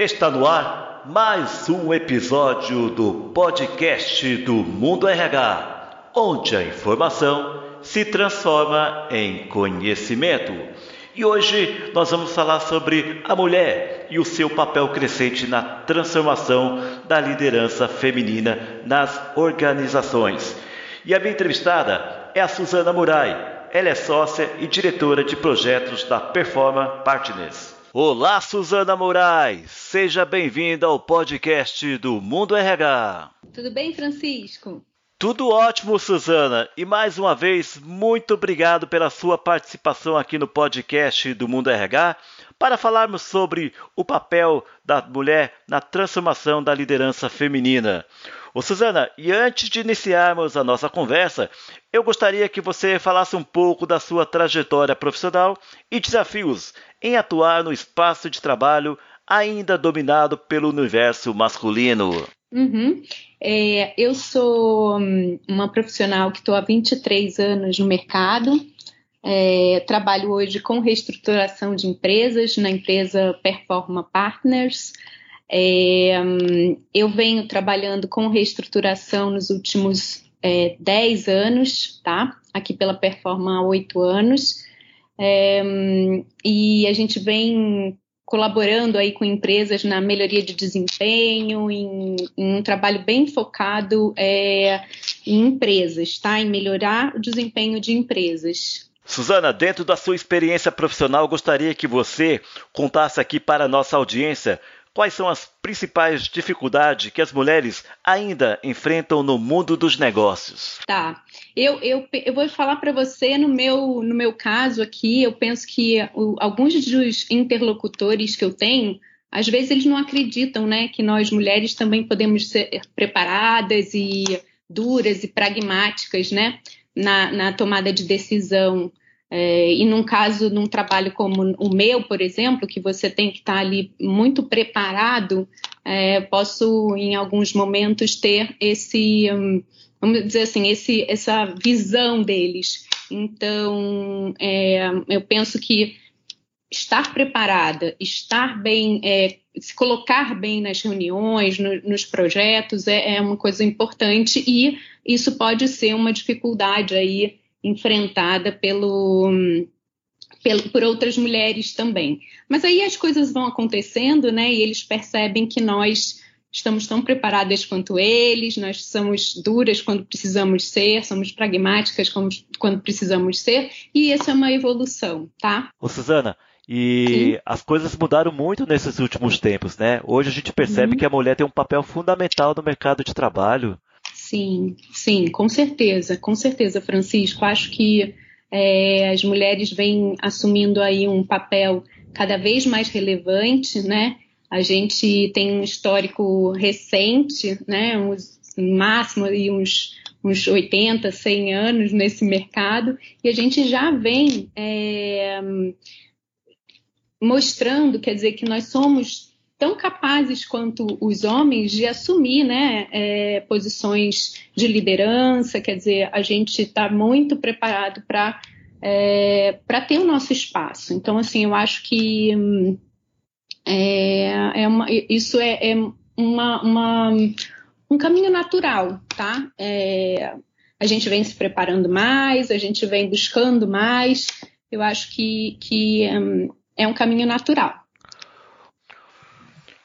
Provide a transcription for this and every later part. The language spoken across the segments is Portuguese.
Está no ar mais um episódio do podcast do Mundo RH, onde a informação se transforma em conhecimento. E hoje nós vamos falar sobre a mulher e o seu papel crescente na transformação da liderança feminina nas organizações. E a minha entrevistada é a Suzana Murai. Ela é sócia e diretora de projetos da Performa Partners. Olá, Suzana Moraes! Seja bem-vinda ao podcast do Mundo RH. Tudo bem, Francisco? Tudo ótimo, Suzana. E mais uma vez, muito obrigado pela sua participação aqui no podcast do Mundo RH para falarmos sobre o papel da mulher na transformação da liderança feminina. Ô Suzana, e antes de iniciarmos a nossa conversa, eu gostaria que você falasse um pouco da sua trajetória profissional e desafios em atuar no espaço de trabalho ainda dominado pelo universo masculino. Uhum. É, eu sou hum, uma profissional que estou há 23 anos no mercado. É, trabalho hoje com reestruturação de empresas na empresa Performa Partners. É, hum, eu venho trabalhando com reestruturação nos últimos é, 10 anos, tá? Aqui pela Performa há 8 anos. É, e a gente vem colaborando aí com empresas na melhoria de desempenho, em, em um trabalho bem focado é, em empresas, tá? Em melhorar o desempenho de empresas. Suzana, dentro da sua experiência profissional, gostaria que você contasse aqui para a nossa audiência quais são as principais dificuldades que as mulheres ainda enfrentam no mundo dos negócios? Tá. Eu, eu, eu vou falar para você no meu, no meu caso aqui, eu penso que o, alguns dos interlocutores que eu tenho, às vezes eles não acreditam, né, que nós mulheres também podemos ser preparadas e duras e pragmáticas, né, na, na tomada de decisão. É, e num caso, num trabalho como o meu, por exemplo, que você tem que estar ali muito preparado, é, posso em alguns momentos ter esse, hum, vamos dizer assim, esse, essa visão deles. Então, é, eu penso que estar preparada, estar bem, é, se colocar bem nas reuniões, no, nos projetos, é, é uma coisa importante e isso pode ser uma dificuldade aí enfrentada pelo, pelo, por outras mulheres também. Mas aí as coisas vão acontecendo, né? E eles percebem que nós estamos tão preparadas quanto eles, nós somos duras quando precisamos ser, somos pragmáticas quando, precisamos ser, e isso é uma evolução, tá? Ô, Suzana, e Sim. as coisas mudaram muito nesses últimos tempos, né? Hoje a gente percebe uhum. que a mulher tem um papel fundamental no mercado de trabalho. Sim, sim, com certeza, com certeza, Francisco. Acho que é, as mulheres vêm assumindo aí um papel cada vez mais relevante, né? A gente tem um histórico recente, né? Uns, máximo aí uns, uns 80, 100 anos nesse mercado, e a gente já vem é, mostrando, quer dizer, que nós somos tão capazes quanto os homens de assumir né, é, posições de liderança, quer dizer, a gente está muito preparado para é, para ter o nosso espaço. Então, assim, eu acho que é, é uma, isso é, é uma, uma, um caminho natural, tá? É, a gente vem se preparando mais, a gente vem buscando mais. Eu acho que, que é um caminho natural.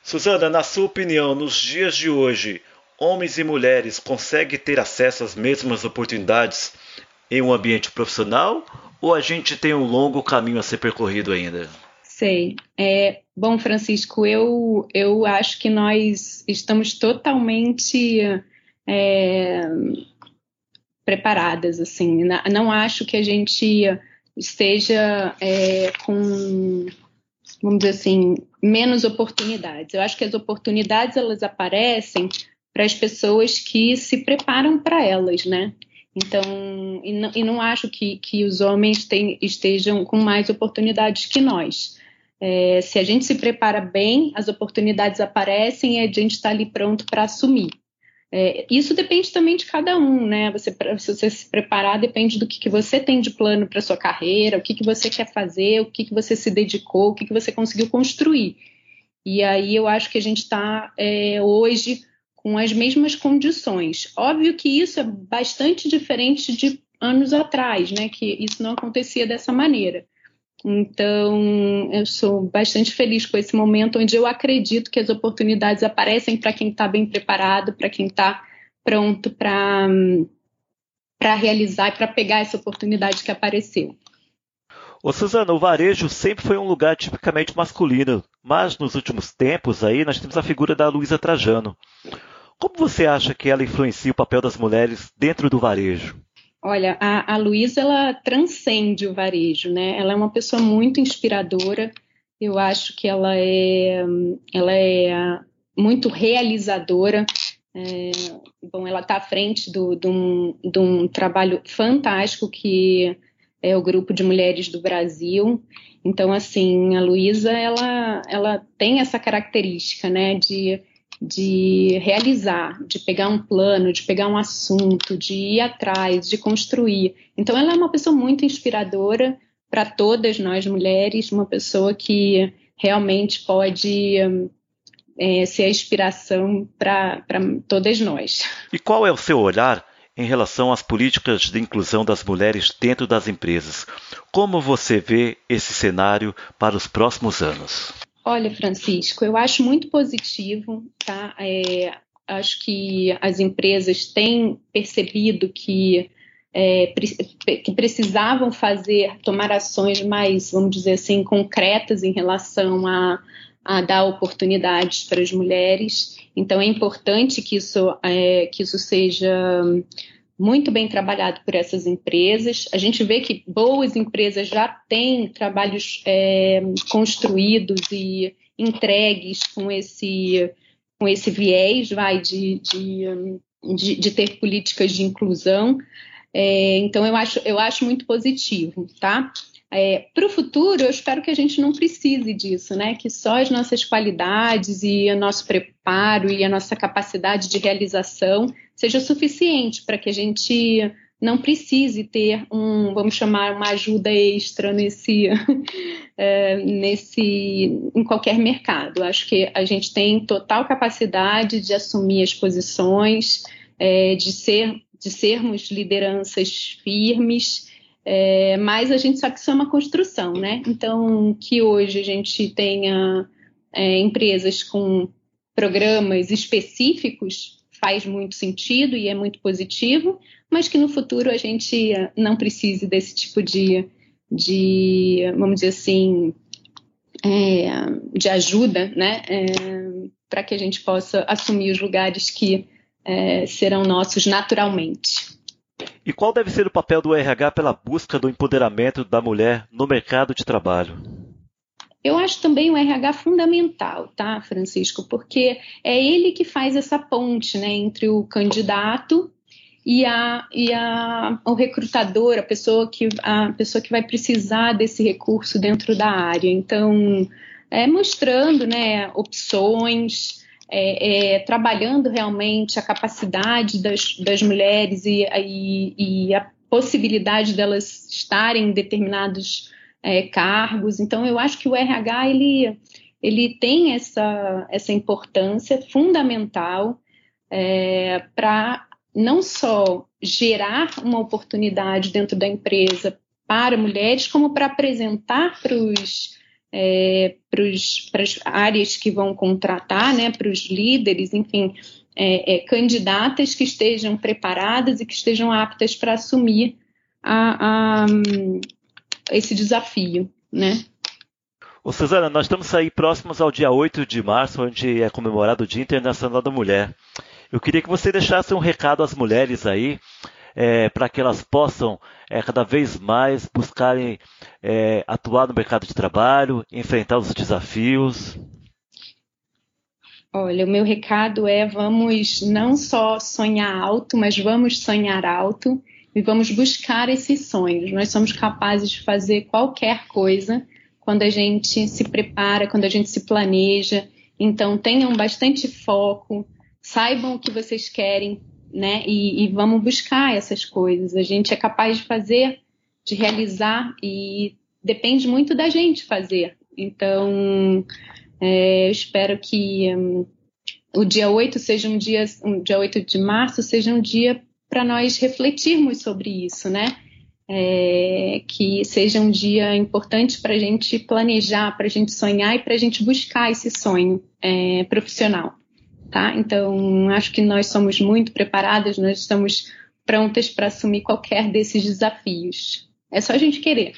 Suzana, na sua opinião, nos dias de hoje, homens e mulheres conseguem ter acesso às mesmas oportunidades em um ambiente profissional ou a gente tem um longo caminho a ser percorrido ainda? Sei. É, bom, Francisco, eu, eu acho que nós estamos totalmente é, preparadas, assim. Não acho que a gente esteja é, com vamos dizer assim, menos oportunidades. Eu acho que as oportunidades elas aparecem para as pessoas que se preparam para elas, né? Então, e não, e não acho que, que os homens tem, estejam com mais oportunidades que nós. É, se a gente se prepara bem, as oportunidades aparecem e a gente está ali pronto para assumir. É, isso depende também de cada um, né? Você, se você se preparar, depende do que, que você tem de plano para sua carreira, o que, que você quer fazer, o que, que você se dedicou, o que, que você conseguiu construir. E aí eu acho que a gente está é, hoje com as mesmas condições. Óbvio que isso é bastante diferente de anos atrás, né? Que isso não acontecia dessa maneira. Então, eu sou bastante feliz com esse momento onde eu acredito que as oportunidades aparecem para quem está bem preparado, para quem está pronto para realizar e para pegar essa oportunidade que apareceu. Ô Suzana, o varejo sempre foi um lugar tipicamente masculino, mas nos últimos tempos aí nós temos a figura da Luísa Trajano. Como você acha que ela influencia o papel das mulheres dentro do varejo? Olha, a, a Luísa, ela transcende o varejo, né? Ela é uma pessoa muito inspiradora. Eu acho que ela é, ela é muito realizadora. É, bom, ela está à frente de um, um trabalho fantástico que é o Grupo de Mulheres do Brasil. Então, assim, a Luísa, ela, ela tem essa característica, né, de de realizar, de pegar um plano, de pegar um assunto, de ir atrás, de construir. Então, ela é uma pessoa muito inspiradora para todas nós mulheres, uma pessoa que realmente pode é, ser a inspiração para todas nós. E qual é o seu olhar em relação às políticas de inclusão das mulheres dentro das empresas? Como você vê esse cenário para os próximos anos? Olha, Francisco, eu acho muito positivo, tá? É, acho que as empresas têm percebido que, é, que precisavam fazer, tomar ações mais, vamos dizer assim, concretas em relação a, a dar oportunidades para as mulheres. Então é importante que isso, é, que isso seja muito bem trabalhado por essas empresas. A gente vê que boas empresas já têm trabalhos é, construídos e entregues com esse, com esse viés vai, de, de, de, de ter políticas de inclusão. É, então, eu acho, eu acho muito positivo, tá? É, para o futuro, eu espero que a gente não precise disso, né? Que só as nossas qualidades e o nosso preparo e a nossa capacidade de realização seja suficiente para que a gente não precise ter um, vamos chamar, uma ajuda extra nesse, é, nesse, em qualquer mercado. Acho que a gente tem total capacidade de assumir as posições, é, de ser, de sermos lideranças firmes é, mas a gente sabe que isso é uma construção, né? Então, que hoje a gente tenha é, empresas com programas específicos faz muito sentido e é muito positivo, mas que no futuro a gente não precise desse tipo de, de vamos dizer assim, é, de ajuda, né? É, para que a gente possa assumir os lugares que é, serão nossos naturalmente. E qual deve ser o papel do RH pela busca do empoderamento da mulher no mercado de trabalho? Eu acho também o RH fundamental, tá, Francisco? Porque é ele que faz essa ponte né, entre o candidato e, a, e a, o recrutador, a pessoa, que, a pessoa que vai precisar desse recurso dentro da área. Então, é mostrando né, opções, é, é, trabalhando realmente a capacidade das, das mulheres e, e, e, a possibilidade delas estarem em determinados é, cargos. Então, eu acho que o RH ele, ele tem essa, essa importância fundamental é, para não só gerar uma oportunidade dentro da empresa para mulheres, como para apresentar para os é, para as áreas que vão contratar, né, para os líderes, enfim, é, é, candidatas que estejam preparadas e que estejam aptas para assumir a, a, esse desafio, né? Ô, Suzana, nós estamos aí próximos ao dia 8 de março, onde é comemorado o Dia Internacional da Mulher. Eu queria que você deixasse um recado às mulheres aí, é, para que elas possam é, cada vez mais buscarem é, atuar no mercado de trabalho, enfrentar os desafios? Olha, o meu recado é: vamos não só sonhar alto, mas vamos sonhar alto e vamos buscar esses sonhos. Nós somos capazes de fazer qualquer coisa quando a gente se prepara, quando a gente se planeja. Então, tenham bastante foco, saibam o que vocês querem, né? E, e vamos buscar essas coisas. A gente é capaz de fazer, de realizar, e depende muito da gente fazer. Então, é, eu espero que um, o dia 8 seja um dia, um dia 8 de março seja um dia para nós refletirmos sobre isso, né? É, que seja um dia importante para a gente planejar, para a gente sonhar e para a gente buscar esse sonho é, profissional, tá? Então, acho que nós somos muito preparadas, nós estamos prontas para assumir qualquer desses desafios. É só a gente querer.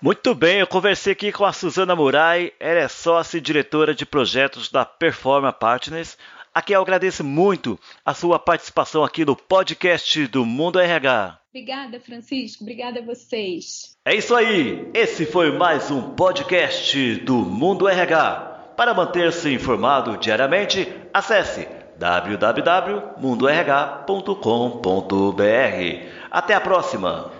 Muito bem, eu conversei aqui com a Suzana Murai, ela é sócia e diretora de projetos da Performa Partners. Aqui eu agradeço muito a sua participação aqui no podcast do Mundo RH. Obrigada, Francisco. Obrigada a vocês. É isso aí. Esse foi mais um podcast do Mundo RH. Para manter-se informado diariamente, acesse www.mundorh.com.br. Até a próxima.